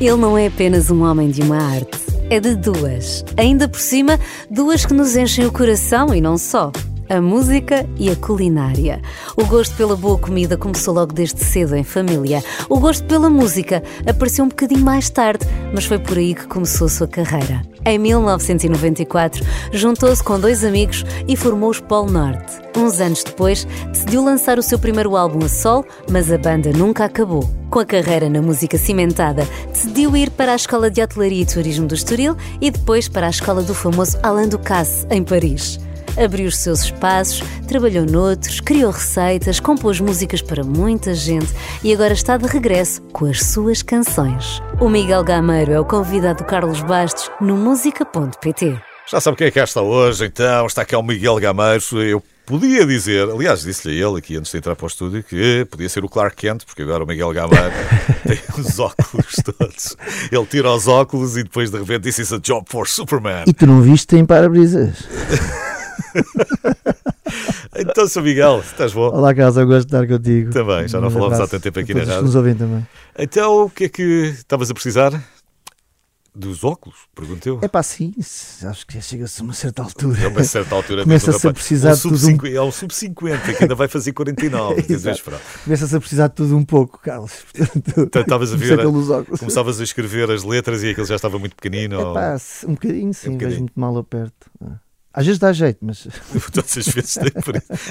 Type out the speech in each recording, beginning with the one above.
Ele não é apenas um homem de uma arte, é de duas. Ainda por cima, duas que nos enchem o coração e não só a música e a culinária. O gosto pela boa comida começou logo desde cedo em família. O gosto pela música apareceu um bocadinho mais tarde, mas foi por aí que começou a sua carreira. Em 1994, juntou-se com dois amigos e formou os Polo Norte. Uns anos depois, decidiu lançar o seu primeiro álbum a sol, mas a banda nunca acabou. Com a carreira na música cimentada, decidiu ir para a Escola de Hotelaria e Turismo do Estoril e depois para a Escola do famoso Alain Ducasse, em Paris abriu os seus espaços, trabalhou noutros, criou receitas, compôs músicas para muita gente e agora está de regresso com as suas canções. O Miguel Gameiro é o convidado do Carlos Bastos no música.pt. Já sabe quem é que cá está hoje, então está aqui o Miguel Gameiro. Eu podia dizer, aliás, disse-lhe a ele aqui antes de entrar para o estúdio que podia ser o Clark Kent, porque agora o Miguel Gameiro tem os óculos todos. Ele tira os óculos e depois de repente disse: It's a job for Superman. E tu não viste em para-brisas? então, Sr. Miguel, estás bom? Olá, Carlos, eu gosto de estar contigo. Também, já não falamos há tanto tempo aqui na rádio. nos ouvem também. Então, o que é que estavas a precisar? Dos óculos, pergunto eu. É pá, sim, acho que chega-se a uma certa altura. É uma certa altura. Começa-se a precisar um de tudo. Um... É um sub-50 que ainda vai fazer 49. Começa-se a precisar de tudo um pouco, Carlos. Então, estavas a ver, começavas a escrever as letras e aquilo já estava muito pequenino. É pá, um bocadinho, sim, um vejo muito mal ao perto. Ah. Às vezes dá jeito, mas. Todas as vezes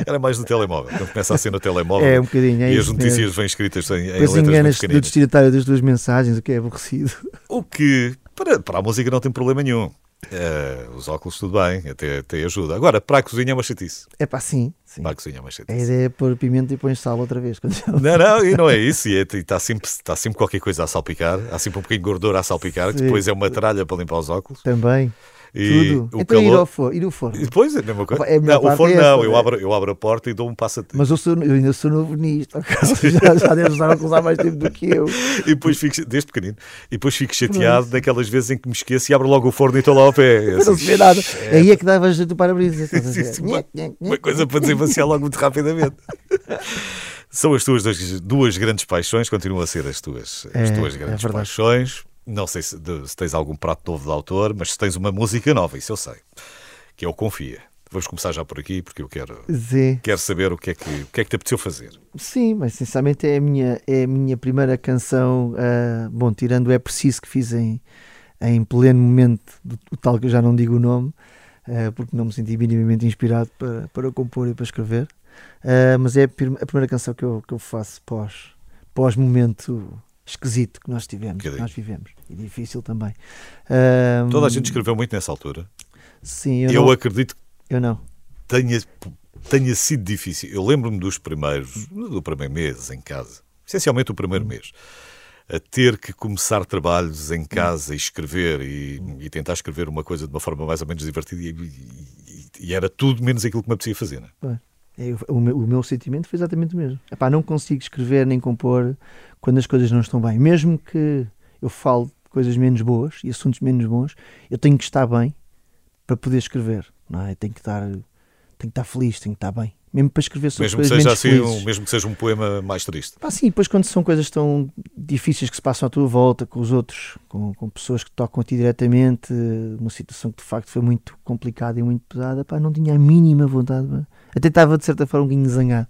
Era mais no telemóvel. Quando começa a ser no telemóvel. É, um bocadinho. É e as notícias mesmo. vêm escritas em, em letras enganas do destinatário das duas mensagens, o que é aborrecido. O que, para, para a música, não tem problema nenhum. Uh, os óculos, tudo bem, até, até ajuda. Agora, para a cozinha é uma chatice. É pá, sim, sim. Para a cozinha é uma chatice. A ideia é pôr pimenta e põe sal outra vez. Não, não, e não é isso. E está é, sempre, está sempre qualquer coisa a salpicar. Há sempre um bocadinho de gordura a salpicar, sim. que depois é uma tralha para limpar os óculos. Também. E Tudo. O então calor... ir ao forno. Ir ao forno. E depois é a mesma coisa. É a não, o forno é não, eu abro, eu abro a porta e dou um passatempo. Mas eu, sou, eu ainda sou novo nisto. já, já deves estar a usar mais tempo do que eu. E depois fico, desde pequenino, e depois fico chateado daquelas vezes em que me esqueço e abro logo o forno e estou lá ao pé. Assim, não se vê nada. É... Aí é que dava jeito para-brisa. uma, uma coisa para desenvaciar logo muito rapidamente. São as tuas duas, duas, grandes paixões, continuam a ser as tuas, as é, tuas grandes é paixões. Não sei se, de, se, tens algum prato novo de autor, mas se tens uma música nova, isso eu sei, que é o Confia. Vamos começar já por aqui, porque eu quero, quero saber o que, é que, o que é que te apeteceu fazer. Sim, mas sinceramente é a minha, é a minha primeira canção, uh, bom, tirando É Preciso que fiz em, em pleno momento, do, do tal que eu já não digo o nome, uh, porque não me senti minimamente inspirado para, para compor e para escrever. Uh, mas é a, a, primeira canção que eu, que eu faço pós, pós momento esquisito que nós tivemos, que nós vivemos. E difícil também. Um, Toda a gente escreveu muito nessa altura. Sim, eu, eu não, acredito que eu não. Tenha, tenha sido difícil. Eu lembro-me dos primeiros, do primeiro mês em casa, essencialmente o primeiro mês, a ter que começar trabalhos em casa e escrever e, e tentar escrever uma coisa de uma forma mais ou menos divertida e, e, e era tudo menos aquilo que me apetecia fazer. Não é? É, o, meu, o, meu, sentimento foi exatamente o mesmo. Epá, não consigo escrever nem compor quando as coisas não estão bem. Mesmo que eu fale de coisas menos boas e assuntos menos bons, eu tenho que estar bem para poder escrever. Não é? Tenho que estar, tenho que estar feliz, tenho que estar bem. Mesmo para escrever sobre mesmo coisas que seja assim, um, Mesmo que seja um poema mais triste. Pá, sim, depois quando são coisas tão difíceis que se passam à tua volta, com os outros, com, com pessoas que tocam a ti diretamente, uma situação que de facto foi muito complicada e muito pesada, pá, não tinha a mínima vontade. Pá. Até estava de certa forma um bocadinho zangado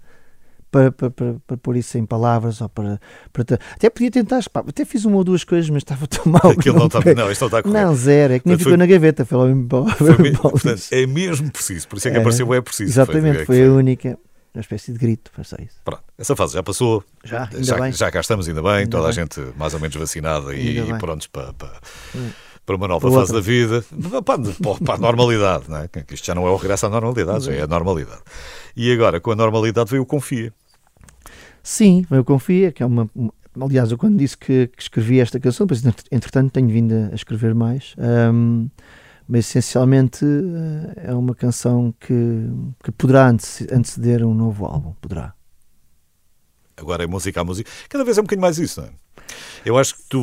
para, para, para, para pôr isso em palavras ou para, para até podia tentar, pá, até fiz uma ou duas coisas, mas estava tão mal. Aquilo não, está, não, isto não está correto. Não, zero, é que nem ficou foi, na gaveta, foi logo foi, portanto, É mesmo preciso, por isso é que é, apareceu é preciso. Exatamente, foi, foi, foi a única uma espécie de grito, foi só isso. Pronto, essa fase já passou. Já, ainda já, bem. já cá estamos, ainda bem, ainda toda bem. a gente mais ou menos vacinada e, e prontos para, para, hum. Para uma nova fase da vida, para, para, a normalidade, não é? Isto já não é o regresso à normalidade, já é a normalidade. E agora, com a normalidade, veio o Confia. Sim, eu confio que é uma. Aliás, eu quando disse que, que escrevi esta canção, depois, entretanto tenho vindo a, escrever mais, um, mas essencialmente eh, é uma canção que, que poderá anteceder um novo álbum, poderá. Agora é música a música, cada vez é um bocadinho mais isso, não é? Eu acho que tu,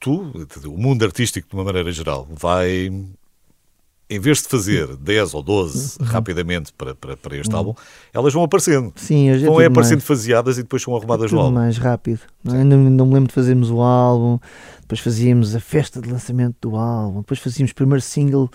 tu, o mundo artístico de uma maneira geral, vai em vez de fazer 10 ou 12 uhum. rapidamente para, para, para este uhum. álbum, elas vão aparecendo. Sim, é vão é aparecendo mais, faseadas e depois são arrumadas no álbum. mais rápido. É? não, não me lembro de fazermos o álbum, depois fazíamos a festa de lançamento do álbum, depois fazíamos o primeiro single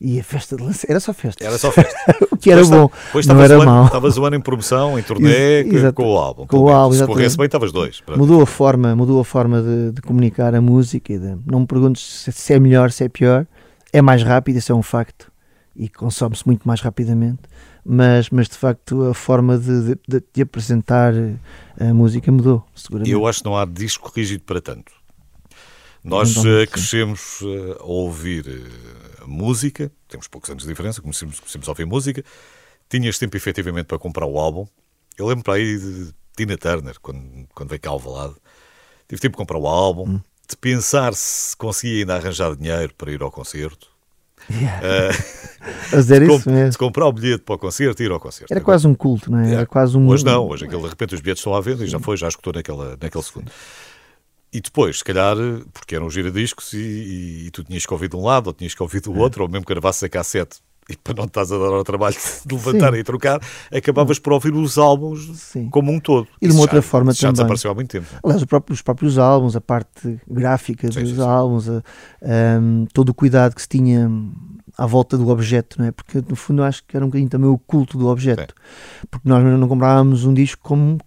e a festa de lançamento. Era só festa. Era só festa. o que era depois bom. Não era mal. Estavas o ano em promoção, em turnê, com o álbum. Com o álbum, Se corresse bem, estavas dois. Mudou a forma, mudou a forma de, de comunicar a música. E de, não me perguntes se, se é melhor, se é pior. É mais rápido, isso é um facto e consome-se muito mais rapidamente, mas, mas de facto a forma de, de, de apresentar a música mudou, seguramente. Eu acho que não há disco rígido para tanto. Nós então, uh, crescemos uh, a ouvir música, temos poucos anos de diferença, começamos, começamos a ouvir música, tinhas tempo efetivamente para comprar o álbum. Eu lembro para aí de Tina Turner, quando, quando veio cá ao Valado, tive tempo de comprar o álbum, hum. de pensar se conseguia ainda arranjar dinheiro para ir ao concerto Yeah. Uh, dizer isso mesmo. De comprar o bilhete para o concerto e ir ao concerto. Era quase um culto, não é? Yeah. Era quase um... Hoje não, hoje aquele, de repente os bilhetes estão à venda e já foi, já escutou naquela, naquele segundo. E depois, se calhar, porque eram giradiscos e, e, e tu tinhas que ouvir de um lado ou tinhas que ouvir do é. outro, ou mesmo que gravasses a cassete e para não estás a dar ao trabalho de levantar Sim. e trocar, acabavas por ouvir os álbuns Sim. como um todo. E de uma outra já, forma já também. Já desapareceu há muito tempo. Aliás, os próprios, os próprios álbuns, a parte gráfica sim, dos álbuns, a, um, todo o cuidado que se tinha à volta do objeto, não é? Porque no fundo acho que era um bocadinho também o culto do objeto. Porque nós não comprávamos um disco como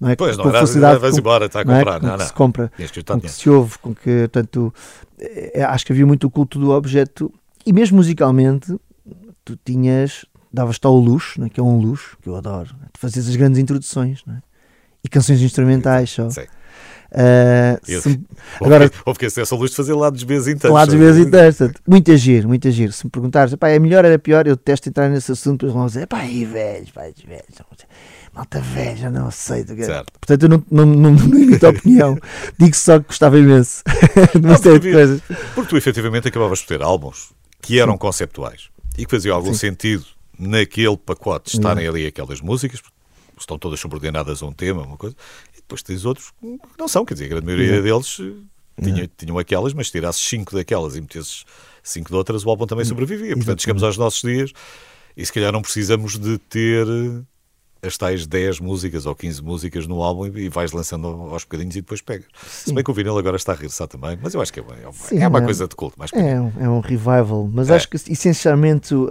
não é? Pois, com não facilidade, vais embora, está a comprar. Não, é? não, não. que se compra, com que se ouve, com que, tanto, é, acho que havia muito o culto do objeto e mesmo musicalmente tu tinhas, davas-te ao luxo, né, que é um luxo, que eu adoro, de fazer as grandes introduções né, e canções instrumentais só. Sim. Uh, se, agora, houve que essa luz de fazer lados B inteiros. Lados B inteiros. Muito agir, muito agir. Se me perguntares, é melhor, era pior, eu detesto entrar nesse assunto, depois vão dizer, pá, e velhos, pá, velhos, malta velha, não aceito. Certo. Portanto, eu não, não, não, não emito opinião, digo só que gostava imenso de uma série de coisas. Porque tu efetivamente acabavas por ter álbuns que eram Sim. conceptuais e que faziam algum Sim. sentido naquele pacote estarem ali aquelas músicas, estão todas subordinadas a um tema, uma coisa, e depois tens outros que não são, quer dizer, a grande maioria deles eh, tinha, tinham aquelas, mas se tirasses cinco daquelas e metesses cinco de outras, o álbum também sobrevivia. Portanto, chegamos aos nossos dias e se calhar não precisamos de ter as tais 10 músicas ou 15 músicas no álbum e vais lançando aos bocadinhos e depois pegas. Sim. Se bem que o vinil agora está a rir também, mas eu acho que é, é, Sim, é uma é, coisa de culto. Mais é, um, é um revival, mas é. acho que essencialmente uh,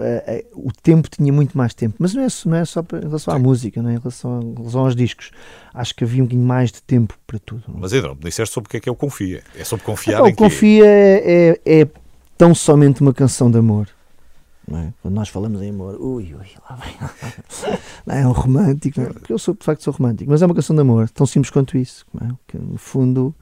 o tempo tinha muito mais tempo, mas não é, não é só em relação Sim. à música, não é? em, relação, em relação aos discos. Acho que havia um bocadinho mais de tempo para tudo. Mas ainda não me disseste sobre o que é que é o Confia. É sobre confiar é, em O Confia é, é tão somente uma canção de amor. É? Quando nós falamos em amor, ui, ui, lá vem. Não, é um romântico, não é? porque eu sou, de facto sou romântico, mas é uma canção de amor, tão simples quanto isso. É? Que, no fundo.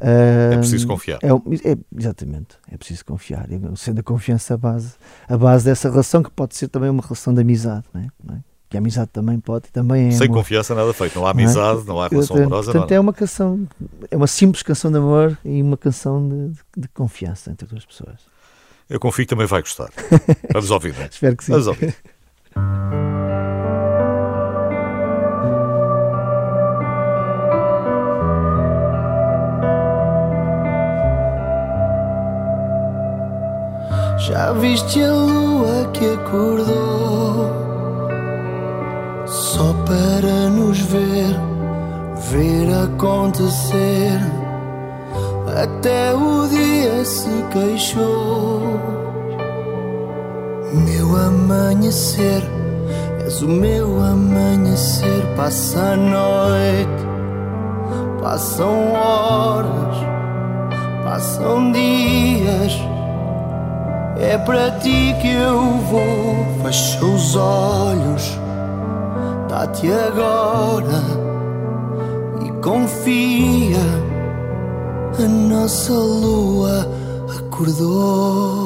Uh, é preciso confiar. É, é, exatamente, é preciso confiar. Sendo a confiança a base, a base dessa relação, que pode ser também uma relação de amizade, não é? Não é? que a amizade também pode também é sem amor. confiança nada feito não há amizade não, é? não há relação amorosa portanto não é uma canção é uma simples canção de amor e uma canção de, de, de confiança entre duas pessoas eu confio que também vai gostar. Vamos ouvir, não é? Espero que sim. Vamos ouvir. Já viste a lua que acordou só para nos ver, ver acontecer até o dia se queixou. Meu amanhecer, és o meu amanhecer. Passa a noite, passam horas, passam dias. É para ti que eu vou. Fecha os olhos, dá-te agora e confia a nossa lua acordou.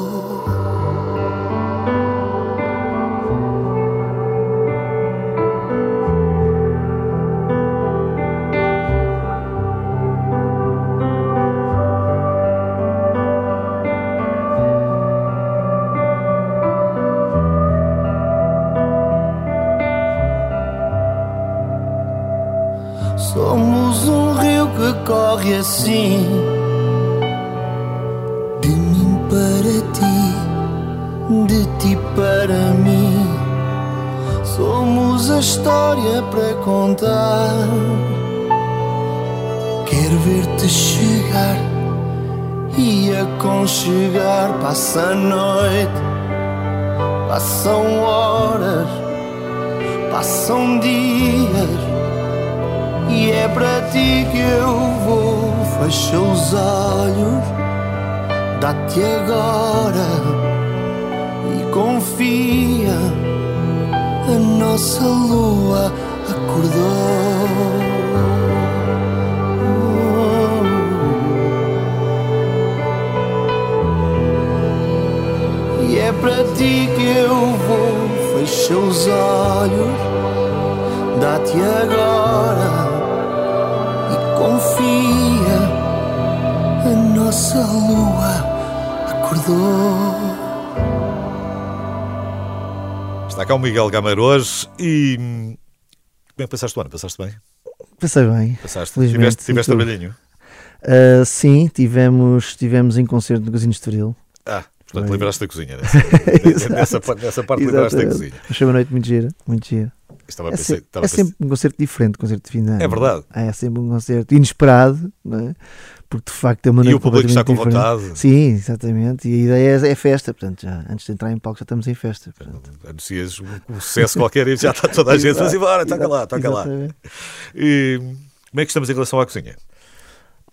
Somos a história para contar. Quero ver-te chegar e aconchegar. Passa a noite, passam horas, passam dias. E é para ti que eu vou. Fecha os olhos, dá-te agora e confia. A nossa lua acordou. E é para ti que eu vou. Fecha os olhos, dá-te agora e confia. A nossa lua acordou. Está cá o Miguel Gameiro hoje e. hum, Como é que passaste o ano? Passaste bem? Passei bem. Passaste? Tiveste, tiveste trabalhinho? Ah, sim, tivemos, tivemos em concerto no Casino de Estoril. Ah, portanto, Foi. livraste da cozinha. Nessa, nessa, nessa parte, livraste da cozinha. Foi uma noite muito gira, muito gira. Estava a É, estava é sempre um concerto diferente, concerto de ano. É verdade. É sempre um concerto inesperado, não é? Porque de facto é uma E o público está com diferente. vontade. Sim, exatamente. E a ideia é, é festa, portanto, já, antes de entrar em palco já estamos em festa. Portanto. Anuncias um, sucesso qualquer e já está toda a gente. Mas e bora, toca lá, toca lá. E como é que estamos em relação à cozinha?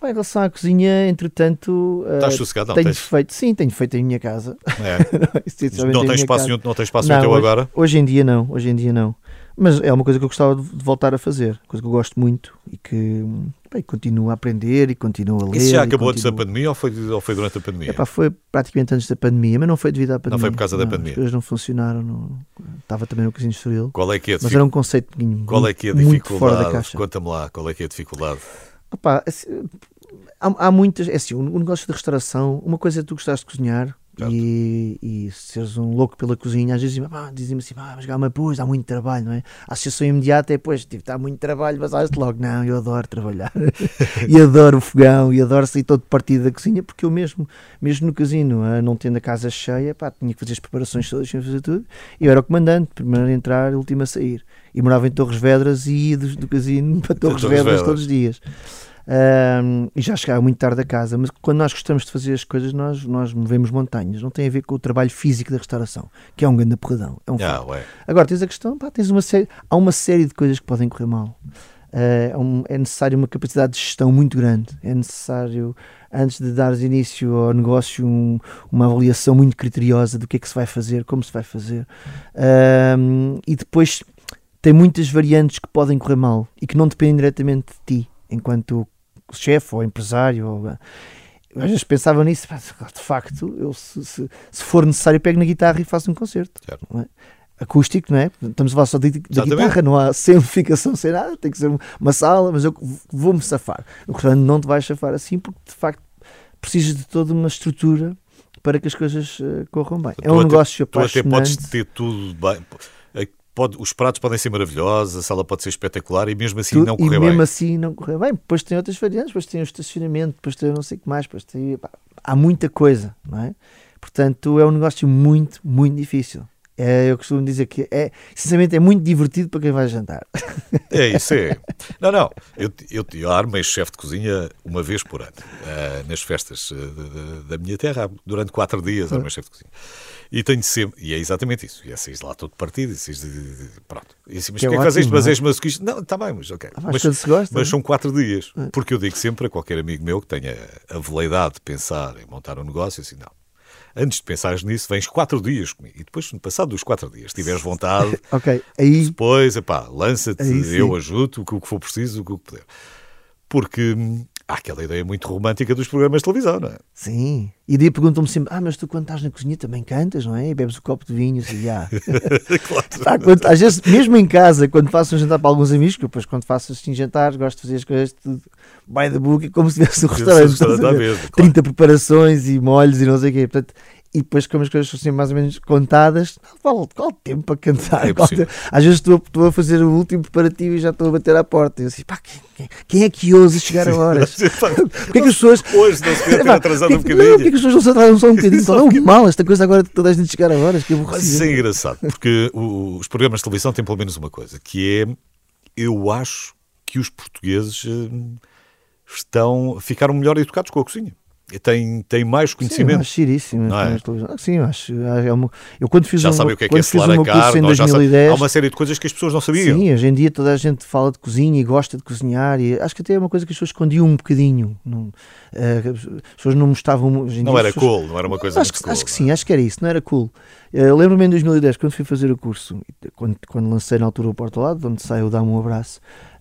Bem, em relação à cozinha, entretanto, Estás sossegado? Não, tenho tens, feito, sim, tenho feito em minha casa. é. Não em tens espaço casa. nenhum, não tens espaço Não, nenhum teu hoje- agora? Hoje em dia não, hoje em dia não. Mas é uma coisa que eu gostava de voltar a fazer, coisa que eu gosto muito e que bem, continuo a aprender e continuo a ler. Isso já acabou antes da continuo- pandemia ou foi, ou foi durante a pandemia? Epá, foi praticamente antes da pandemia, mas não foi devido à pandemia. foi por causa da pandemia. As coisas não funcionaram. Não... Estava também no Cozinho Estoril. Qual é que é a Mas era um conceito muito, Qual é que é a muito fora da dificuldade? caixa. Conta-me lá, qual é que é a dificuldade? Opá, assim, há, há muitas. É assim, o o negócio de restauração, uma coisa é tu gostares de cozinhar. E, e seres um louco pela cozinha. Às vezes dizem-me dizem assim, ah, mas Gama, pois, há muito trabalho, não é? A associação imediata é, pois, tipo, está muito trabalho, mas sabes logo, não, eu adoro trabalhar e adoro o fogão e adoro sair todo partido da cozinha, porque eu mesmo, mesmo no casino, ah, não tendo a casa cheia, pá, tinha que fazer as preparações todas, tinha que fazer tudo. E eu era o comandante, primeiro a entrar, último a sair. E morava em Torres Vedras e ia do, do casino para Torres, Torres Vedras Vedras. todos os dias. Ahm, e já chegava muito tarde a casa, mas quando nós gostamos de fazer as coisas, nós, nós movemos montanhas. Não tem a ver com o trabalho físico da restauração, que é um grande porradão. É um Ah. Agora tens a questão, pá, tens uma série, há uma série de coisas que podem correr mal. Eh, é um- é necessário uma capacidade de gestão muito grande. É necessário, antes de dares início ao negócio, um- uma avaliação muito criteriosa do que é que se vai fazer, como se vai fazer. Ahm, e depois tem muitas variantes que podem correr mal e que não dependem diretamente de ti, enquanto chefe ou empresário. Ou, eu às vezes pensava nisso, de facto, eu, se, se- se for necessário, pego na guitarra e faço um concerto. Certo. não é? Acústico, não é? Estamos a falar só de, da guitarra, não há sem amplificação, sem nada, tem que ser uma sala, mas eu vou-me safar. Restaurante não te vais safar assim, porque de facto precisas de toda uma estrutura para que as coisas eh, corram bem. É Tu um até- negócio Tu até podes apaixonante. ter tudo bem. Pode- os pratos podem ser maravilhosos, a sala pode ser espetacular e mesmo assim não e correr mesmo bem. assim não correr bem. Depois tem outras variantes, depois tem o estacionamento, depois tem não sei o que mais, depois tem, pá, há muita coisa, não é? Portanto, é um negócio muito, muito difícil. É, eu costumo dizer que é, sinceramente, é muito divertido para quem vai jantar. É isso, é. Não, não. Eu, eu, eu armei chefe de cozinha uma vez por ano, eh, nas festas eh, da- da, minha terra, durante quatro dias armei chefe de cozinha. E tenho sempre, e é exatamente isso. E é saís lá todo partido, e de- pronto. E assim, mas Que é porquê que fazes isto? Mas é? és masoquista? Não, está bem, mas ok. Ah, mas Mas, gosta, mas é? são quatro dias. Porque eu digo sempre a qualquer amigo meu que tenha a veleidade de pensar em montar um negócio, assim, não. Antes de pensares nisso, vens quatro dias comigo. E depois, no passado dos quatro dias, tiveres vontade, Ok, aí depois, epá, lança-te, eu ajudo, o que o que for preciso, o que puder. Porque hum, há aquela ideia muito romântica dos programas de televisão, não é? sim. E daí perguntam-me sempre: Ah, mas tu quando estás na cozinha também cantas, não é? E bebes o copo de vinho, assim, já. claro. Pá, quando- às vezes, mesmo em casa, quando faço um jantar para alguns amigos, que depois quando faço assim jantares, gosto de fazer as coisas tudo by the book, como se tivesse um restaurante. um restaurante mesa, claro. 30 preparações e molhos e não sei o quê. Portanto, e depois, como as coisas são assim mais ou menos contadas, qual, qual tempo para cantar? É tempo? Às vezes estou, estou, a fazer o último preparativo e já estou a bater à porta. E eu assim, pá, quem, quem, é que ousa chegar a horas? Porquê é que as pessoas. Hoje não se quer ter atrasado um bocadinho. Porquê que as pessoas não se atrasam só um bocadinho? É o mal esta coisa agora de toda a gente chegar a horas? Que Mas isso é engraçado, porque os programas de televisão têm pelo menos uma coisa, que é, eu acho que os portugueses eh, estão, ficaram melhor educados com a cozinha tem, tem mais conhecimento. Sim, eu. Não é? Sim, eu acho. É uma, eu quando fiz já um, sabe o que é que é selar a carne, em 2010, há uma série de coisas que as pessoas não sabiam. Sim, hoje em dia toda a gente fala de cozinha e gosta de cozinhar e acho que até é uma coisa que as pessoas escondiam um bocadinho. Não, uh, as pessoas não mostravam. Não era pessoas, cool, não era uma coisa acho, cool, acho que sim, acho que era isso, não era cool. Uh, Lembro-me em 2010, quando fui fazer o curso, quando, quando lancei na altura o Porto Lado, onde saiu Dá-me um Abraço,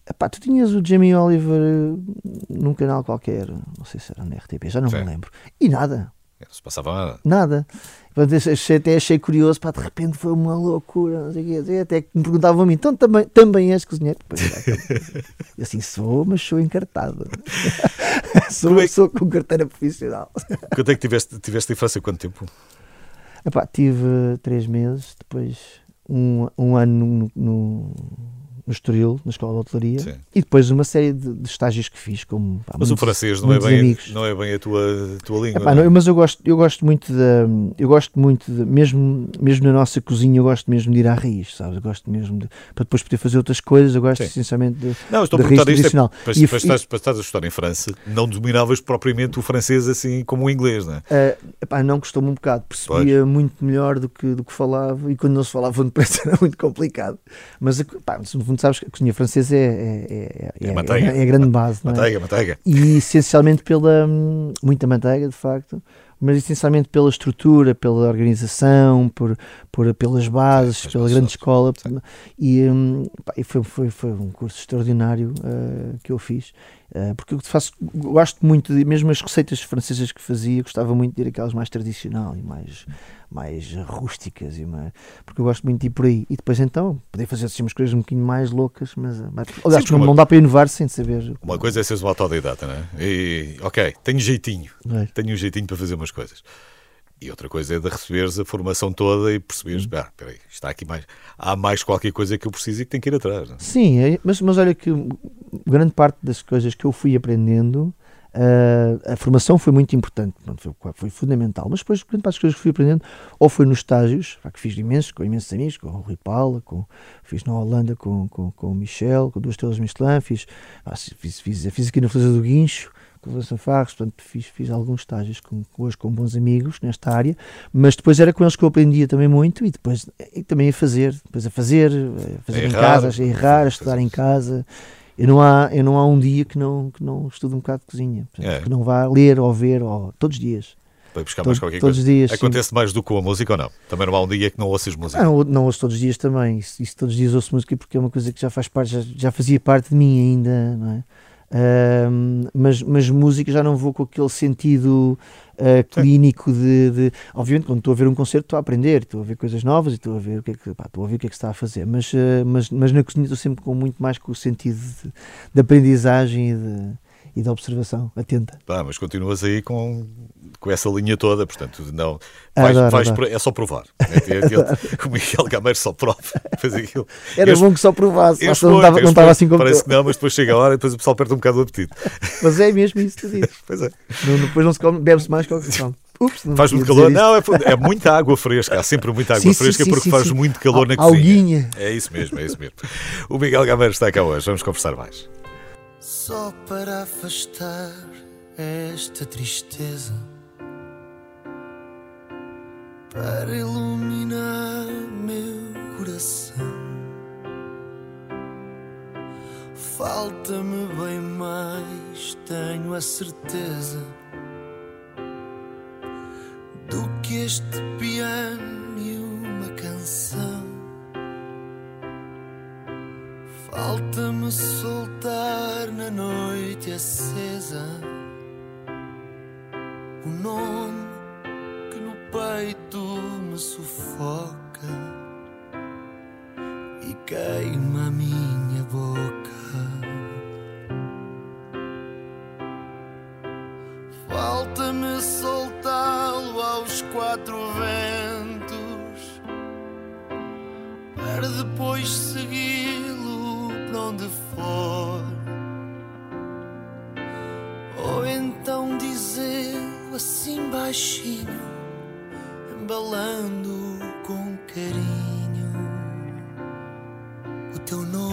Epá, tu tinhas o Jamie Oliver eh, num canal qualquer, não sei se era na RTP, já não Sim. me lembro. E nada. Não se passava nada. Nada. Achei, até achei curioso, pá, de repente foi uma loucura, não sei o quê. Até que me perguntavam a mim, então também, também és cozinheiro? Pois, é, assim, sou, mas sou encartado. sou, é que... sou com carteira profissional. Quanto é que tiveste, tiveste infância? Quanto tempo? Epá, tive três meses, depois um, um ano no, no no Estoril, na Escola de Hotelaria, Sim. e depois uma série de, de estágios que fiz. Como, pá, mas muitos, o francês não é, bem, não é bem a tua, a tua língua. Epá, não, é? mas eu gosto, eu gosto muito de, eu gosto muito de, mesmo, mesmo na nossa cozinha, eu gosto mesmo de ir à raiz, sabes? Eu gosto mesmo de, para depois poder fazer outras coisas, eu gosto Sim. essencialmente de, não, estou a perguntar isto é, para, para, e, estás, para estás a estudar em França, não dominavas propriamente o francês assim como o inglês, não é? Uh, epá, não gostou-me um bocado, percebia pois. muito melhor do que, do que falava, e quando não se falava depressa era muito complicado. Mas, pá, no fundo, sabes que a cozinha francesa é, é, é, é, a grande base. Manteiga, é? manteiga. E essencialmente pela. muita manteiga, de facto mas essencialmente pela estrutura, pela organização, por, por, pelas bases, pela grande escola. E, um, pá, e foi, foi, foi um curso extraordinário uh, que eu fiz. Uh, porque eu faço, gosto muito de, mesmo as receitas francesas que fazia, gostava muito de ir aquelas mais tradicional e mais mais rústicas, e mais, porque eu gosto muito de ir por aí. E depois então, poder fazer assim umas coisas um bocadinho mais loucas, mas, mas aliás, Sim, não, uma... dá para inovar sem saber. Uma coisa é seres um autodidata, não é? E, ok, tenho jeitinho, é. tenho um jeitinho para fazer umas coisas. E outra coisa é de receberes a formação toda e perceberes, hum. ah, peraí, está aqui mais, há mais qualquer coisa que eu preciso e que tenho que ir atrás. Não? É? Sim, é, mas, mas olha que grande parte das coisas que eu fui aprendendo Uh, a formação foi muito importante, foi, foi, fundamental, mas depois, grande parte das coisas que fui aprendendo, ou foi nos estágios, que fiz imensos, com imensos amigos, com o Rui Paula, com, fiz na Holanda com, com, com o Michel, com duas estrelas Michelin, fiz, ah, fiz, fiz, fiz aqui na Floresta do Guincho, com o Farros, portanto fiz, fiz alguns estágios com, hoje com bons amigos nesta área, mas depois era com eles que eu aprendia também muito e depois e também a fazer, depois a fazer, a fazer a em casa, a errar, a estudar em casa eu não há, eu não há um dia que não, que não estude um bocado de cozinha, portanto, é. que não vá ler ou ver ou, todos os dias. Para buscar mais qualquer todos coisa. Dias, Acontece sim. mais do que com a música ou não? Também não há um dia que não ouças música? Não, não ouço todos os dias também. Isso, isso, todos os dias ouço música porque é uma coisa que já faz parte, já, já fazia parte de mim ainda, não é? Mas, mas música já não vou com aquele sentido uh, clínico de, de, Obviamente, quando estou a ver um concerto, estou a aprender, estou a ver coisas novas e estou a ver o que é que, pá, estou a ver o que, é que se está a fazer. Mas, uh, mas, mas na cozinha estou sempre com muito mais com o sentido de, de aprendizagem e de e da observação atenta. Mas continuas aí com, com essa linha toda, portanto, não. Vais, adoro, vais adoro. é só provar. É, o Miguel Gameiro só prova. Era bom que só provasse, não estava, não estava assim como Parece que não, mas depois chega a hora e depois o pessoal perde um bocado o apetite. Mas é mesmo isso que dizes. Pois é. Não, depois não se come, bebe-se mais que o que se come. Ups, faz muito calor. Não, é, é, muita água fresca. Há sempre muita água sim, fresca sim, porque sim, faz muito calor na cozinha. Alguinha. É isso mesmo, é isso mesmo. O Miguel Gameiro está cá hoje. Vamos conversar mais. Só para afastar esta tristeza, para iluminar meu coração. Falta-me bem mais, tenho a certeza, do que este piano e uma canção. Falta-me soltar na noite acesa o nome que no peito me sufoca e queima a minha boca. Falta-me soltá-lo aos quatro ventos para depois segui-lo onde for. Ou então dizer assim baixinho, embalando com carinho o teu nome,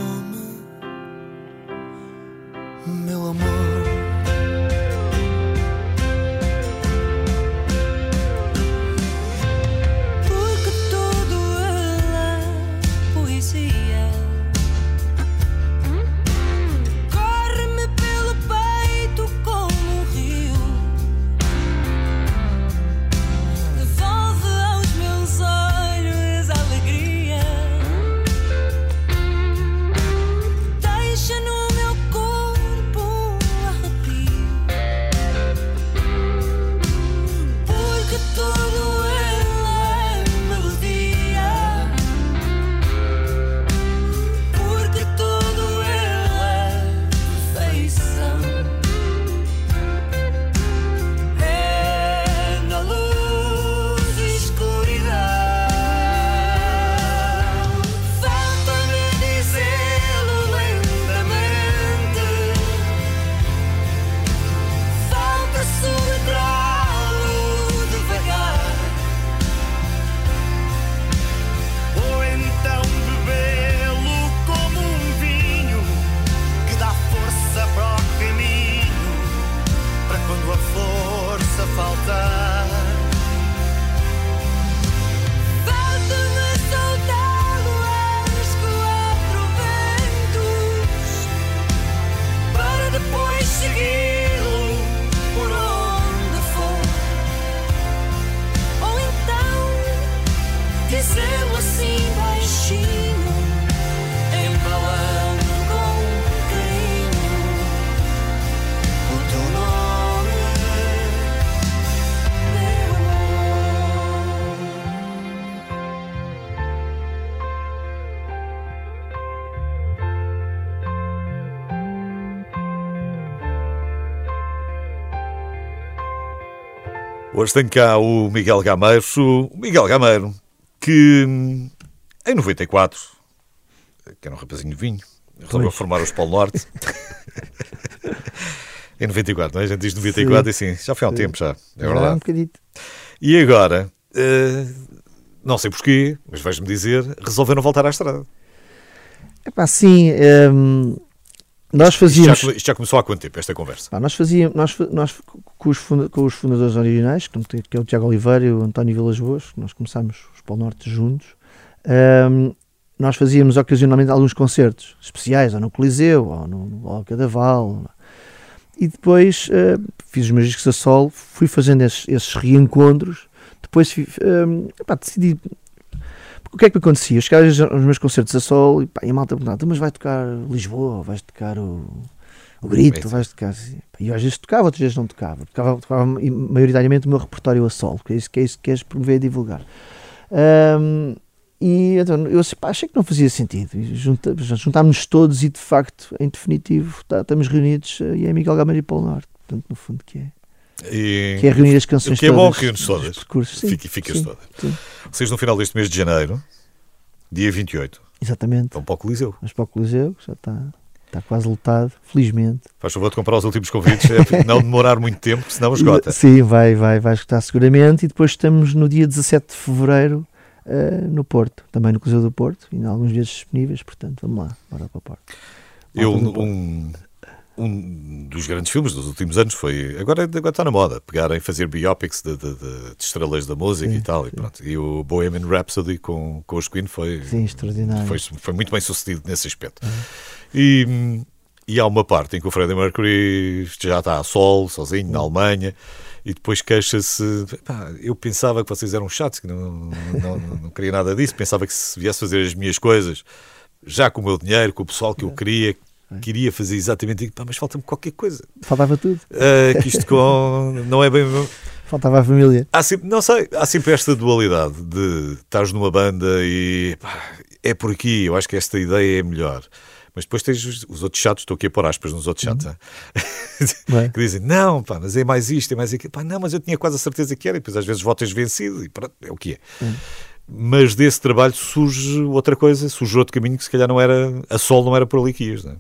Hoje tenho cá o Miguel Gameiro, o Miguel Gameiro, que em 94, que era um rapazinho de vinho, resolveu formar o Polo Norte. em 94, não é? A gente diz 94 Sim. e sim, já foi há um Sim. tempo já, é verdade. um bocadito. E agora, uh, não sei porquê, mas vais-me dizer, resolveram voltar à estrada. É pá, sim, um, nós fazíamos. Isto já, isto já, começou há quanto tempo esta conversa? nós fazíamos, nós, nós com, os funda, com os fundadores originais, que é o Tiago Oliveira e o António Vilas Boas, nós começámos os Polo Norte juntos. Um, nós fazíamos ocasionalmente alguns concertos especiais, ou no Coliseu, ou no, no Cadaval. E depois uh, fiz os meus discos a solo, fui fazendo esses, esses reencontros. Depois um, epá, decidi o que é que me acontecia? Eu chegava aos meus concertos a sol e, pá, e a malta perguntava, mas vai tocar Lisboa, vais tocar o, o Grito, vais tocar... E eu às vezes tocava, outras vezes não tocava. Tocava, tocava maioritariamente o meu repertório a solo, que é isso que, é isso que queres promover e divulgar. Um, e então, eu pá, achei que não fazia sentido. Junta, juntámos-nos todos e, de facto, em definitivo, tá, estamos reunidos eh, e é Miguel Gameiro e Paulo Norte. Portanto, no fundo, que é. E, que é reunir as canções que é bom reunir todas. Fica, ficas todas. Sim. Vocês no final deste mês de janeiro, dia 28, Exatamente. vão para o Coliseu. Vamos para o Coliseu, já está, está quase lotado, felizmente. Faz favor de comprar os últimos convites, é não demorar muito tempo, senão esgota. Sim, vai, vai, vai esgotar seguramente. E depois estamos no dia 17 de fevereiro uh, no Porto, também no Coliseu do Porto, e em alguns dias disponíveis, portanto, vamos lá, bora para o Porto. Eu, um, um dos grandes filmes dos últimos anos foi. Agora, agora está na moda, pegarem fazer biopics de, de, de, de estrelas da música sim, e tal. E, pronto. e o Bohemian Rhapsody com, com os Queen foi. Sim, extraordinário. Foi, foi muito bem sucedido nesse aspecto. Uhum. E, e há uma parte em que o Freddie Mercury já está a sol, sozinho, uhum. na Alemanha. E depois queixa-se. Eu pensava que vocês eram chatos, que não, não, não, não queria nada disso. Pensava que se viesse fazer as minhas coisas já com o meu dinheiro, com o pessoal que eu queria, é. Queria fazer exatamente mas falta-me qualquer coisa. Faltava tudo. Uh, que isto com... não é bem. Faltava a família. Há sempre, não sei, há sempre esta dualidade de estás numa banda e pá, é por aqui, eu acho que esta ideia é melhor. Mas depois tens os outros chatos, estou aqui a pôr aspas nos outros chatos, uhum. que dizem, não, pá, mas é mais isto, é mais aquilo. Pá, não, mas eu tinha quase a certeza que era, e depois às vezes votas vencido, e pronto, é o que é. Uhum. Mas desse trabalho surge outra coisa, surge outro caminho que se calhar não era, a sol não era por ali que ias, não é?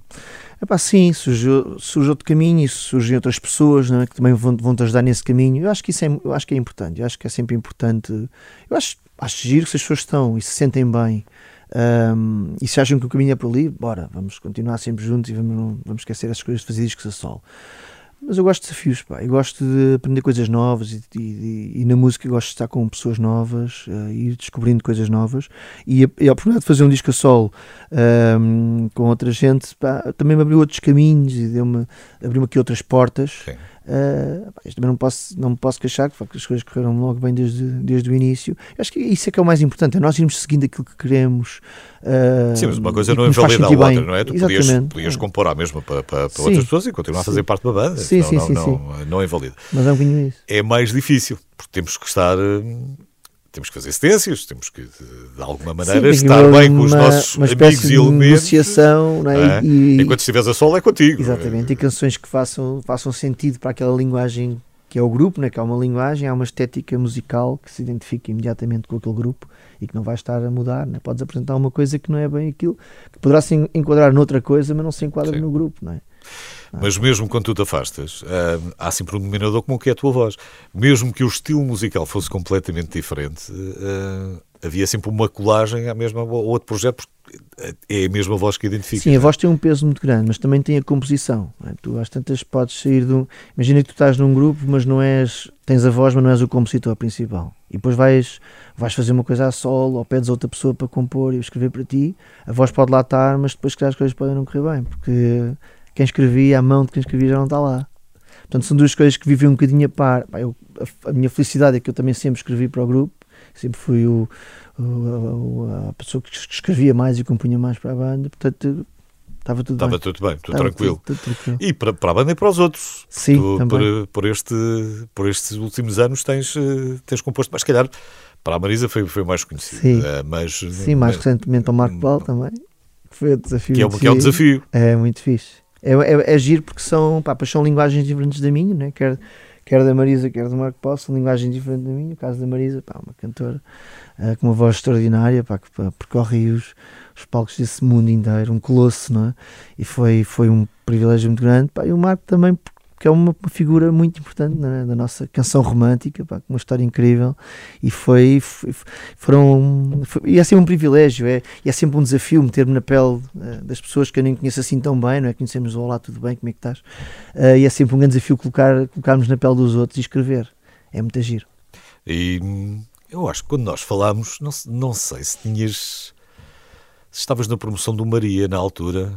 Epá, sim, surge, surge outro caminho e surgem outras pessoas é? que também vão, vão te ajudar nesse caminho. Eu acho que isso é, eu acho que é importante. Eu acho que é sempre importante. Eu acho, acho giro se as pessoas estão e se sentem bem um, e se acham que o caminho é por ali, bora, vamos continuar sempre juntos e vamos, vamos esquecer essas coisas de fazer discos a sol. Mas eu gosto de desafios, pá. Eu gosto de aprender coisas novas e, e, e na música gosto de estar com pessoas novas uh, e ir descobrindo coisas novas. E a, e a, oportunidade de fazer um disco a solo um, com outra gente pá, também me abriu outros caminhos e deu-me abriu-me aqui outras portas. Sim. Uh, também não posso, não me posso queixar, que as coisas correram logo bem desde, desde o início. Eu acho que isso é que é o mais importante, é nós irmos seguindo aquilo que queremos. Uh, Sim, mas uma coisa não invalida a outra, não é? Tu podias, podias é. compor a mesma para, para, para outras pessoas e continuar sim. a fazer parte da banda. Sim, não, sim, não, sim, não, sim. não, invalida. Mas é um bocadinho isso. É mais difícil, porque temos que estar hum, temos que fazer cedências, temos que, de alguma maneira, Sim, estar bem com os nossos amigos e elementos. negociação, é? é? E, Enquanto estiveres a solo, é contigo. Exatamente, e canções que façam, façam sentido para aquela linguagem que é o grupo, né? que há uma linguagem, há uma estética musical que se identifica imediatamente com aquele grupo e que não vai estar a mudar. Né? Podes apresentar uma coisa que não é bem aquilo, que poderá se enquadrar noutra coisa, mas não se enquadra Sim. no grupo, não é? Mas mesmo quando tu te afastas, há sempre um denominador comum que é a tua voz. Mesmo que o estilo musical fosse completamente diferente, havia sempre uma colagem à mesma ou outro projeto, porque é a mesma voz que identifica. Sim, a voz tem um peso muito grande, mas também tem a composição. É? Tu às tantas podes sair de um. Imagina que tu estás num grupo, mas não és. tens a voz, mas não és o compositor principal. E depois vais, vais fazer uma coisa a solo ou pedes a outra pessoa para compor e escrever para ti. A voz pode lá estar, mas depois, as coisas podem não correr bem, porque quem escrevia, a mão de quem escrevia já não está lá. Portanto, são duas coisas que vivem um bocadinho a par. Eu, a, a, minha felicidade é que eu também sempre escrevi para o grupo, sempre fui o, o, a pessoa que escrevia mais e compunha mais para a banda, portanto estava tudo Estava bem. tudo bem, tudo tranquilo. Tudo, tudo tranquilo. E para, para a banda e para os outros. Sim, tu, também. Por, por, este, por estes últimos anos tens, eh, tens composto, mas se calhar para a Marisa foi, foi mais conhecido. Sim, uh, mas, Sim mais mas, recentemente ao Marco Paulo também. Foi o desafio. Que é, que é um desafio. É muito fixe é, é, é giro porque são, pá, são linguagens diferentes da minha, né? quer, quer da Marisa, quer do Marco Paulo, são linguagens diferentes da minha. No caso da Marisa, pá, uma cantora uh, com uma voz extraordinária, pá, que pá, percorre os, os palcos desse mundo inteiro, um colosso, não é? E foi, foi um privilégio muito grande. Pá, e o Marco também, que é uma figura muito importante é? da nossa canção romântica, pá, uma história incrível e foi, foi foram foi, e é sempre um privilégio é, e é sempre um desafio meter-me na pele uh, das pessoas que eu nem conheço assim tão bem, não é? Conhecemos, olá, tudo bem, como é que estás? Uh, e é sempre um grande desafio colocar, colocarmos na pele dos outros e escrever, é muito giro. E eu acho que quando nós falámos, não, não sei se tinhas se estavas na promoção do Maria na altura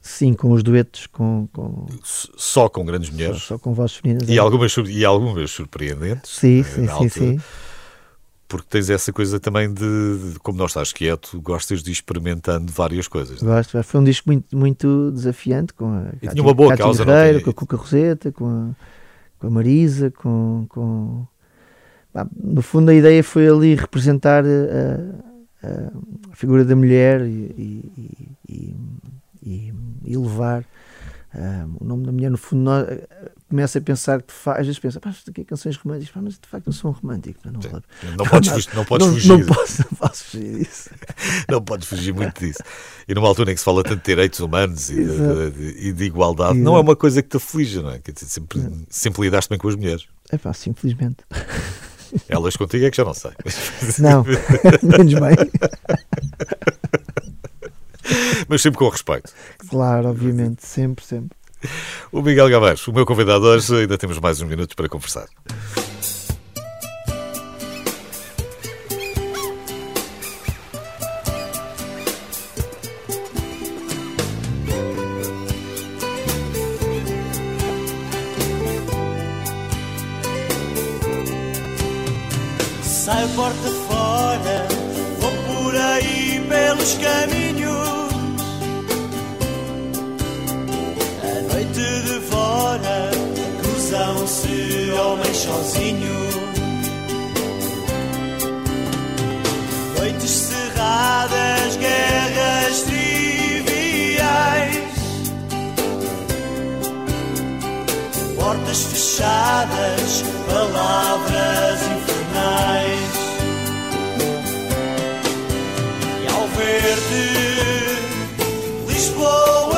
Sim, com os duetos com, com... Só com grandes mulheres. Só, só com vozes femininas. E, é. algumas, e algumas surpreendentes. Sim, eh, sim, sim, sim. Porque tens essa coisa também de, de, como não estás quieto, gostas de ir experimentando várias coisas. É? Gosto, foi um disco muito, muito desafiante com a e tinha uma boa Cátia causa, Guerreiro, não com a Cuca Roseta, com a, com a Marisa, com, com... no fundo a ideia foi ali representar a, a, a figura da mulher e, e, e e, e levar um, o nome da mulher, no fundo, nós, começa a pensar que às vezes pensa, pá, isto aqui é canções românticas, pá, mas de facto eu sou um romântico. Não, não, não, podes, fugir, não podes não, fugir. Não posso, não posso fugir disso. não podes fugir muito disso. E numa altura em que se fala tanto de direitos humanos e de, de, de, de igualdade, Exato. não é uma coisa que te aflige, não é? Que sempre, sempre lidaste bem com as mulheres. É pá, simplesmente. Elas contigo é que já não sei. Não, menos bem. Mas sempre com respeito. Claro, obviamente, sempre, sempre. O Miguel Gavães, o meu convidado hoje, ainda temos mais uns minutos para conversar. Saio porta fora, vou por aí pelos caminhos sozinho. Noites cerradas, guerras triviais, portas fechadas, palavras infernais. E ao ver-te, Lisboa.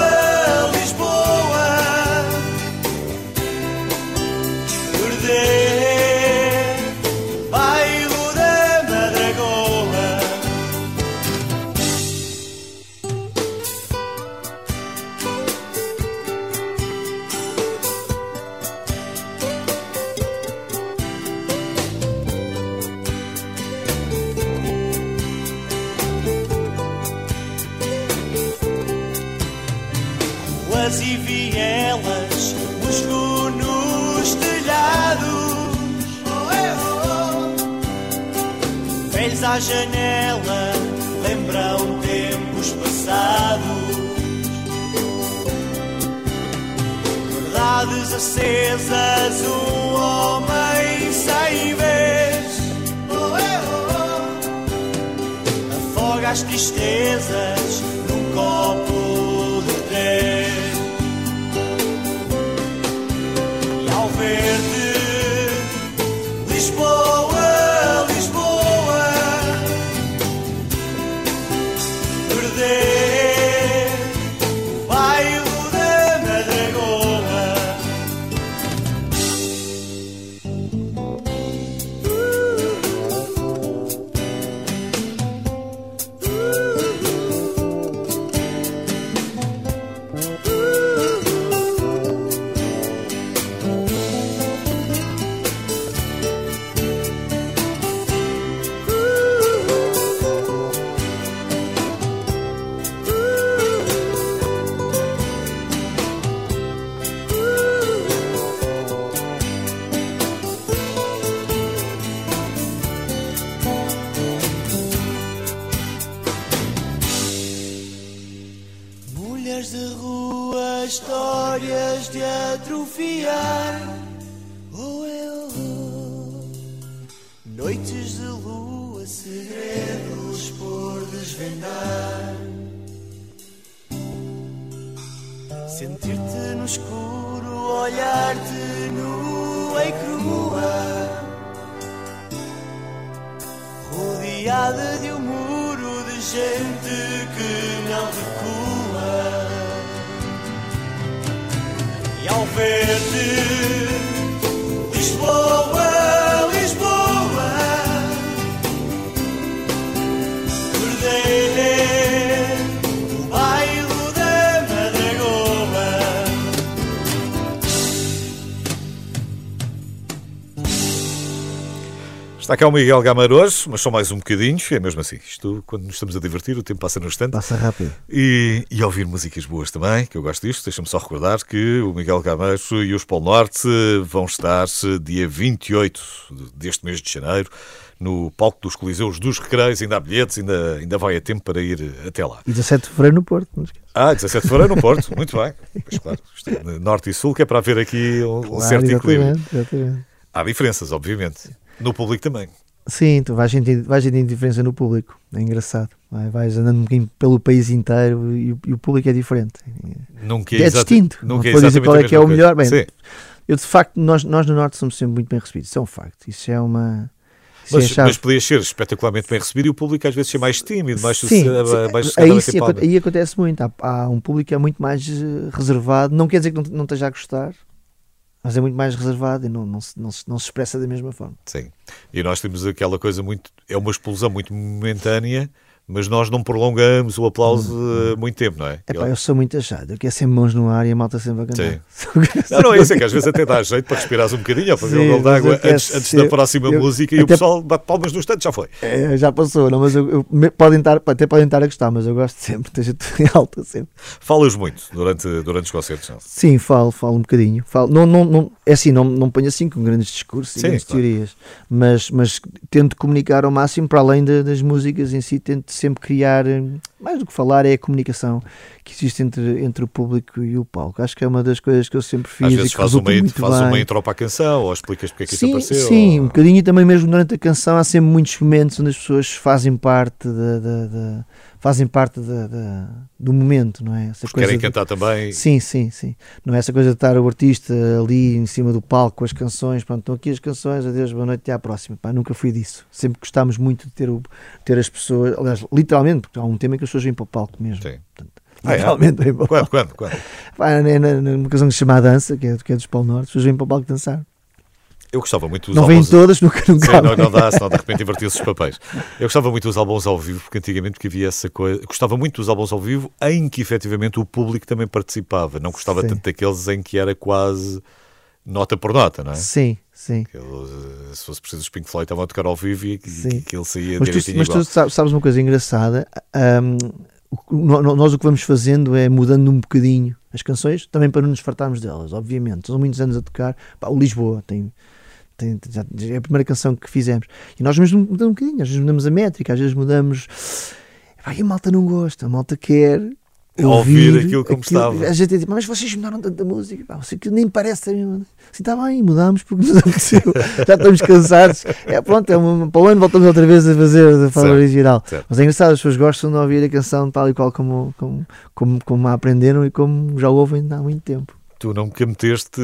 Está cá o Miguel hoje, mas só mais um bocadinho, é mesmo assim. Isto, quando nos estamos a divertir, o tempo passa no instante. Passa rápido. E, e ouvir músicas boas também, que eu gosto disto. Deixa-me só recordar que o Miguel Gameiro e os Polo Norte vão estar dia 28 deste mês de janeiro no palco dos Coliseus dos Recreios. Ainda há bilhetes, ainda, ainda vai a tempo para ir até lá. E 17 de fevereiro no Porto, não. Ah, 17 de fevereiro no Porto, muito bem. Pois claro, é norte e sul, que é para haver aqui um Claro, certo equilíbrio. exatamente, exatamente. Há diferenças, obviamente. No público também. Sim, tu vais sentir, vais sentir diferença no público. É engraçado. Vai- Vais andando um bocadinho pelo país inteiro e, o- e o público é diferente. Nunca É exata- distinto. Nunca Não vou dizer qual é que é o melhor. Bem, Sim. Eu, de facto, nós, nós no Norte somos sempre muito bem recebidos. Isso é um facto. Isso é uma. Isso é Mas, chave. mas podias ser espetacularmente bem recebido e o público às vezes ser mais tímido, mais Sim, mais aí, sim, aconte- aí acontece muito. Há, há um público que é muito mais eh, reservado. Não quer dizer que não, não esteja a gostar, mas é muito mais reservado e não, não, se, não, se, não se expressa da mesma forma. Sim. E nós temos aquela coisa muito. É uma explosão muito momentânea, mas nós não prolongamos o aplauso eh, muito tempo, não é? Epá, Hum, eu sou muito achado. Eu quero sempre mãos no ar e a malta sempre a cantar. Não, não é isso, é que às vezes até dá jeito para respirares um bocadinho ou ver Sim, um gol d'água antes, antes ser- da próxima eu- música e o pessoal bate palmas no instante, já foi. É, já passou, não, mas eu, eu- podem estar, até podem estar a gostar, mas eu gosto sempre, esteja tudo em alta sempre. Falas muito durante, durante os concertos, não? Sim, falo, falo um bocadinho. Falo, não, não, não, é assim, não, não ponho assim com grandes discursos e Sim, grandes claro. teorias, mas, mas tento comunicar ao máximo, para além de- das músicas em si, tento sempre criar, eh, mais do que falar, é a comunicação que existe entre, entre o público e o palco. Acho que é uma das coisas que eu sempre fiz. Às vezes faz, uma, faz uma intro para a canção, ou explicas porque é que sim, isso apareceu. Sim, ou... um bocadinho e também mesmo durante a canção há sempre muitos momentos onde as pessoas fazem parte da, da, da fazem parte da, da, do momento, não é? Essa coisa querem de... cantar também. Sim, sim, sim. Não é essa coisa de estar o artista ali em cima do palco com as canções, pronto, estão aqui as canções, adeus, boa noite, até à próxima. Pá, nunca fui disso. Sempre gostámos muito de ter, o, ter as pessoas, aliás, literalmente, porque há um tema em que as pessoas vêm para o palco mesmo. Sim. Portanto, ah, literalmente é? palco. Quando, quando, quando? Pá, é numa canção que se chama a Dança, que é, que é dos Polo Norte, as pessoas vêm para o palco dançar. Eu gostava muito dos Não vêm todas, nunca, nunca. Sim, não, não dá, senão de repente invertia-se os papéis. Eu gostava muito dos álbuns ao vivo, porque antigamente que havia essa coisa. Gostava muito dos álbuns ao vivo em que efetivamente o público também participava. Não gostava sim. tanto daqueles em que era quase nota por nota, não é? Sim, sim. Aquele, se fosse preciso, os Pink Floyd estavam a tocar ao vivo e que ele saía mas tu, mas tu sabes uma coisa engraçada? Um, nós o que vamos fazendo é mudando um bocadinho as canções, também para não nos fartarmos delas, obviamente. São muitos anos a tocar. Pá, o Lisboa tem tem, já, é a primeira canção que fizemos. E nós mudamos um bocadinho, às vezes mudamos a métrica, às vezes mudamos. E a malta não gosta, a malta quer ouvir, ouvir aquilo como aquilo, estava. A gente diz, mas vocês mudaram tanta música, pá, que nem parece a mesma. Assim, está bem, mudamos porque nos aconteceu. Já estamos cansados. É, pronto, é uma, para o ano voltamos outra vez a fazer da forma original. Certo. Mas é engraçado, as pessoas gostam de ouvir a canção tal e qual como, como, como, como a aprenderam e como já ouvem há muito tempo tu nunca meteste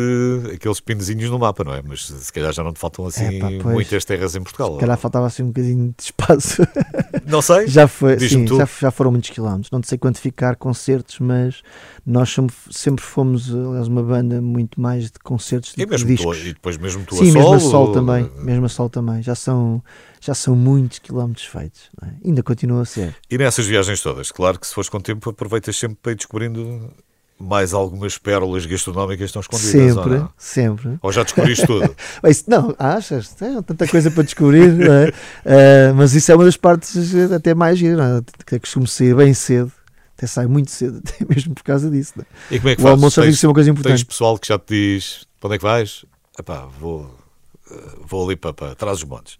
aqueles pinozinhos no mapa, não é? Mas se calhar já não te faltam assim é, pá, muitas terras em Portugal. Se calhar faltava assim um bocadinho de espaço. Não sei. já foi, sim, já, já, foram muitos quilómetros. Não sei quantificar concertos, mas nós somos, sempre fomos, aliás, uma banda muito mais de concertos e mesmo. Tu, e depois mesmo tu sim, a mesmo a sol também. Mesmo a sol também. Já são, já são muitos quilómetros feitos. É? Ainda continua a ser. E nessas viagens todas, claro que se fores com tempo aproveitas sempre para ir descobrindo mais algumas pérolas gastronómicas estão escondidas. Sempre, ou sempre. Ou já descobriste tudo? não, achas? Tem tanta coisa para descobrir, é? uh, mas isso é uma das partes até mais giras, é? que costumo sair bem cedo. Até sai muito cedo, até mesmo por causa disso. Não? É? E como é que o almoço tem que ser uma coisa importante. Tens pessoal que já te diz para onde é que vais? Epá, vou, eh, vou ali para, para trás dos montes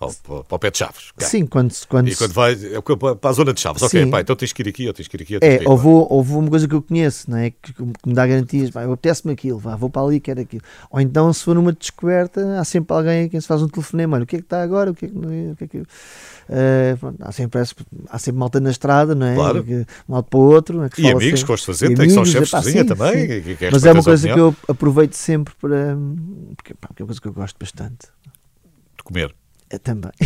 ao, para o pé de Chaves. Sim, quando, quando, e quando vai é para a zona de Chaves, ok, pá, então tens que ir aqui, ou tens que ir aqui. Ou é, ou vou, ou vou uma coisa que eu conheço, não é? que, que me dá garantias, pá, apetece-me aquilo, vá, vou para ali, quero aquilo. Ou então, se for numa descoberta, há sempre alguém a quem se faz um telefonema, olha, o que é que está agora, o que é que, o que, é que Uh, pronto, há, sempre, há sempre malta na estrada, não é? Claro. Que, um lado para o outro. É e amigos que gostas de fazer, tem que são chefes de cozinha sim, também. Sim. Que, Mas é uma coisa que eu aproveito sempre para. Porque, pá, porque é uma coisa que eu gosto bastante. De comer. Eu também.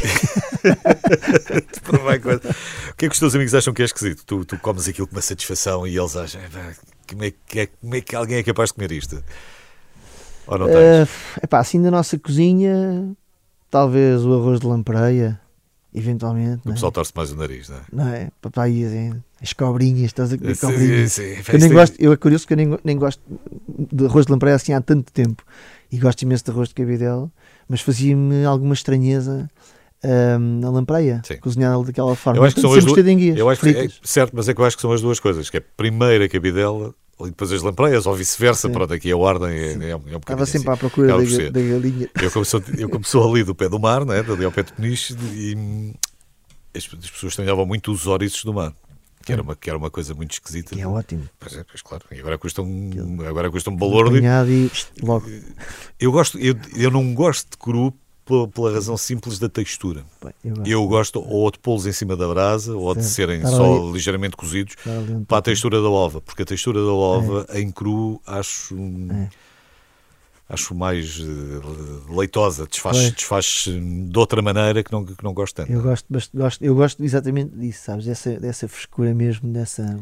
o que é que os teus amigos acham que é esquisito? Tu, tu comes aquilo com uma satisfação e eles acham como é, que é, como é que alguém é capaz de comer isto? Ou não tens? Uh, epá, assim da nossa cozinha, talvez o arroz de lampreia, eventualmente. O é? pessoal torce mais o nariz, não é? Não é? Assim, as cobrinhas, estás a comer cobrinhas. Sim, sim, eu, nem gosto, eu é curioso que eu nem, nem gosto de arroz de lampreia assim há tanto tempo e gosto imenso de arroz de cabidela mas fazia-me alguma estranheza um, na lampreia, cozinhada daquela forma. Eu acho que são as duas, eu acho que é, certo, mas é que eu acho que são as duas coisas, que é primeiro a cabidela e depois as lampreias, ou vice-versa, pronto, aqui a ordem é, é, é um Estava sempre assim. à procura da, da, galinha. Eu como, sou, eu como sou ali do pé do mar, né, ali ao pé de Peniche, e as, as pessoas estranhavam muito os ouriços do mar. Que era, uma, que era uma coisa muito esquisita. Que é ótimo. Pois é, pois claro. E agora custa um, agora custa um valor. E logo. Eu, gosto, eu, eu não gosto de cru pela, pela razão simples da textura. Bem, eu, gosto. eu, gosto. ou de pô-los em cima da brasa ou de serem só ali. ligeiramente cozidos para a textura da ova. Porque a textura da ova é. em cru acho. É acho mais uh, leitosa, desfaz, desfaz de outra maneira que não, que não gosto tanto. Eu gosto, gosto, eu gosto exatamente disso, sabes? Dessa, dessa frescura mesmo, dessa.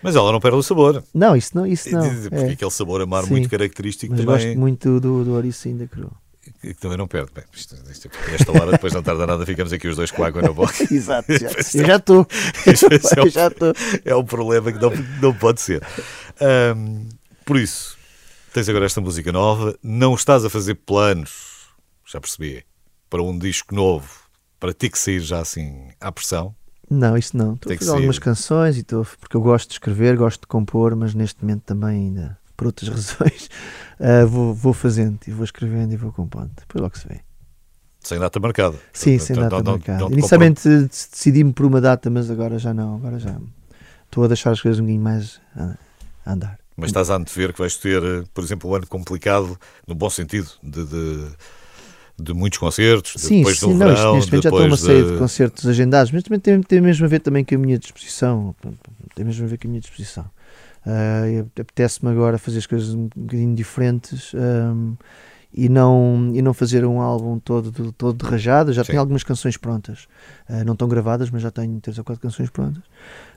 Mas ela não perde o sabor. Não, isso não. Isso não. Porque é. aquele sabor amar muito característico Mas também. gosto muito do, do ouriço ainda cru. Que também não perde. Bem, isto, isto, esta hora, depois não tarda nada, ficamos aqui os dois com água na boca. Exato, já, eu já estou. É, já estou. É um problema que não, não pode ser. Um, por isso, Tens agora esta música nova, não estás a fazer planos, já percebi, para um disco novo, para ti que sair já assim à pressão? Não, isso não. Estou a fazer algumas canções e estou, porque eu gosto de escrever, gosto de compor, mas neste momento também ainda, por outras razões, uh, vou, vou fazendo e vou escrevendo e vou compondo. Depois logo se vê. Sem data marcada. Sim, sem data marcada. Inicialmente decidi-me por uma data, mas agora já não. Agora já estou a deixar as coisas um bocadinho mais a andar. Mas estás a antever que vais ter, por exemplo, um ano complicado, no bom sentido, de, de, de muitos concertos, sim, depois sim, do não, verão, neste momento já estou uma série de... de concertos agendados, mas também tem, tem mesmo a ver também com a minha disposição. Tem mesmo a ver com a minha disposição. Uh, Apetece-me agora fazer as coisas um bocadinho diferentes. Um, e não, e não fazer um álbum todo, todo de rajada. Já Sim. tenho algumas canções prontas, uh, não estão gravadas, mas já tenho três ou quatro canções prontas.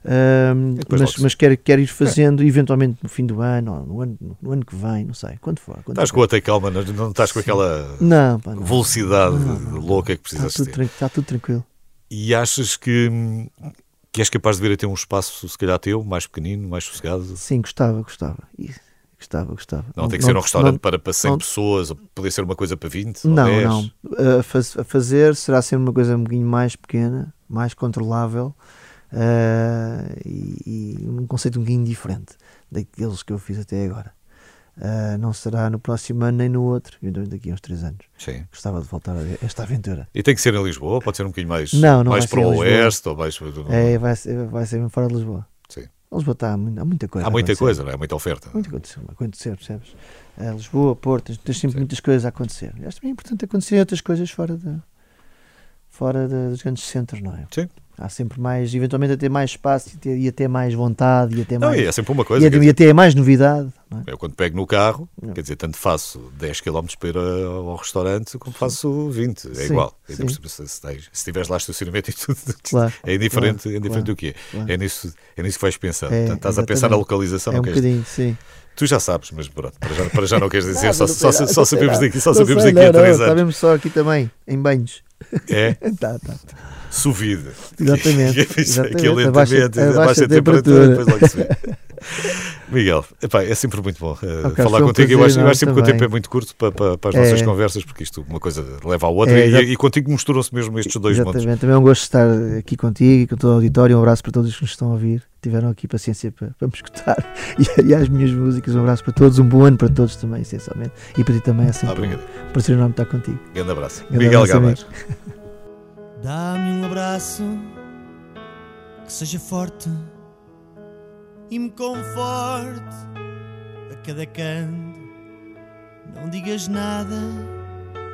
Uh, mas mas quero, quero ir fazendo, é. eventualmente no fim do ano, ou no ano, no ano que vem, não sei, quando for. Quando estás for. com a calma, não estás com aquela não, pá, não. velocidade não, não, louca que precisas está tudo, ter. Está tudo tranquilo. E achas que, que és capaz de vir a ter um espaço, se calhar teu, mais pequenino, mais sossegado? Sim, gostava, gostava. Isso Gostava, gostava. Não, não tem que não, ser um restaurante não, para, para 100 não, pessoas, poder ser uma coisa para 20 não, ou 10? Não, a, faz, a, fazer será sempre uma coisa um bocadinho mais pequena, mais controlável uh, e, e, um conceito um bocadinho diferente daqueles que eu fiz até agora. Uh, não será no próximo ano nem no outro, daqui a uns 3 anos. Sim. Gostava de voltar a esta aventura. E tem que ser em Lisboa? Pode ser um bocadinho mais, não, não mais para o oeste? Ou mais... É, vai ser, vai ser fora de Lisboa. Lisboa está, há muita coisa. Há muita coisa, não é? Muita oferta. Muita coisa a acontecer, percebes? Uh, Lisboa, Porto, tens sempre Sim. muitas coisas a acontecer. Acho também é importante acontecer outras coisas fora, de, fora de, dos grandes centros, não é? Sim. Há sempre mais, eventualmente, a ter mais espaço e, ter, e a ter mais vontade e a ter mais. Não, é sempre uma coisa. E a, e a ter mais novidade. É? Eu, quando pego no carro, não. quer dizer, tanto faço 10 km para ir ao restaurante como faço 20. É sim, igual. Sim. Se, se, tiveres lá estacionamento e tudo, claro, é indiferente, claro, é indiferente claro, do que é. É, nisso, é nisso que vais pensar. É, Portanto, estás a pensar na localização. É um bocadinho, sim. Tu já sabes, mas pronto, para já, para já não queres dizer, só, só, só, só sabemos daqui, só sabemos daqui a três anos. Sabemos só aqui também, em banhos. É? tá, tá. Suvide. Exatamente. exatamente. Aquele lentamente, abaixa a temperatura, depois logo se vê. Miguel, epá, é sempre muito bom uh, okay, falar contigo. Eu acho, eu acho sempre que o tempo é muito curto para, para, para as nossas é. conversas, porque isto uma coisa leva à outra é, e, e, contigo misturam-se mesmo estes dois Exatamente. mundos. Também é um gosto de estar aqui contigo e com todo o auditório. Um abraço para todos os que nos estão a ouvir. Tiveram aqui paciência para, para me escutar e, e às minhas músicas. Um abraço para todos, um bom ano para todos também, essencialmente. E para ti também é sempre ah, um prazer enorme estar contigo. Grande abraço. Grande Miguel Gabar. Dá-me um abraço que seja forte e me conforte a cada canto. Não digas nada,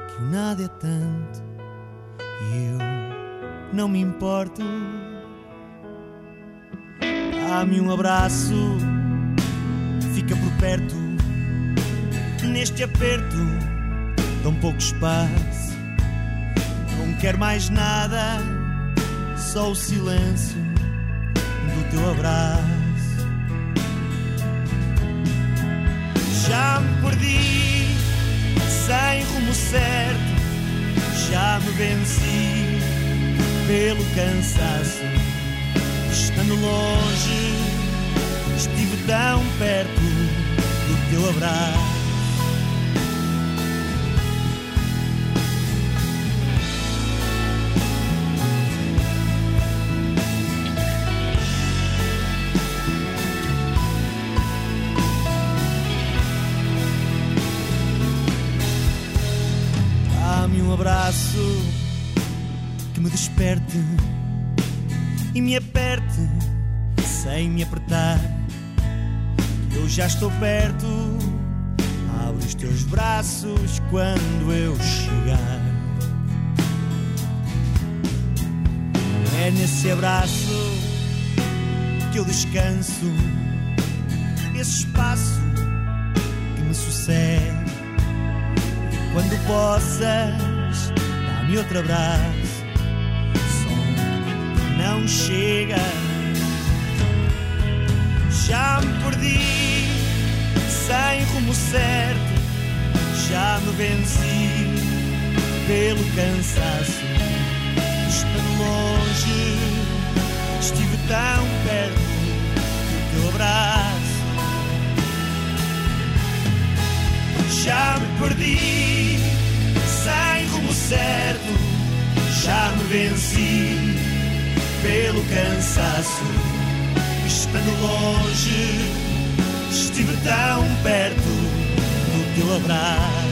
que o nada é tanto e eu não me importo. Dá-me um abraço, fica por perto, neste aperto, tão pouco espaço. Não quero mais nada, só o silêncio do teu abraço. Já me perdi, sem rumo certo, já me venci pelo cansaço. Estando longe, estive tão perto do teu abraço. E me aperte sem me apertar. Eu já estou perto, abre os teus braços quando eu chegar. É nesse abraço que eu descanso, esse espaço que me sucede quando possas dá-me outro abraço. Não chega, já me perdi, sem rumo certo, já me venci pelo cansaço. Estando longe, estive tão perto do teu abraço. Já me perdi sem rumo certo, já me venci pelo cansaço. Estando longe, estive tão perto do teu abraço.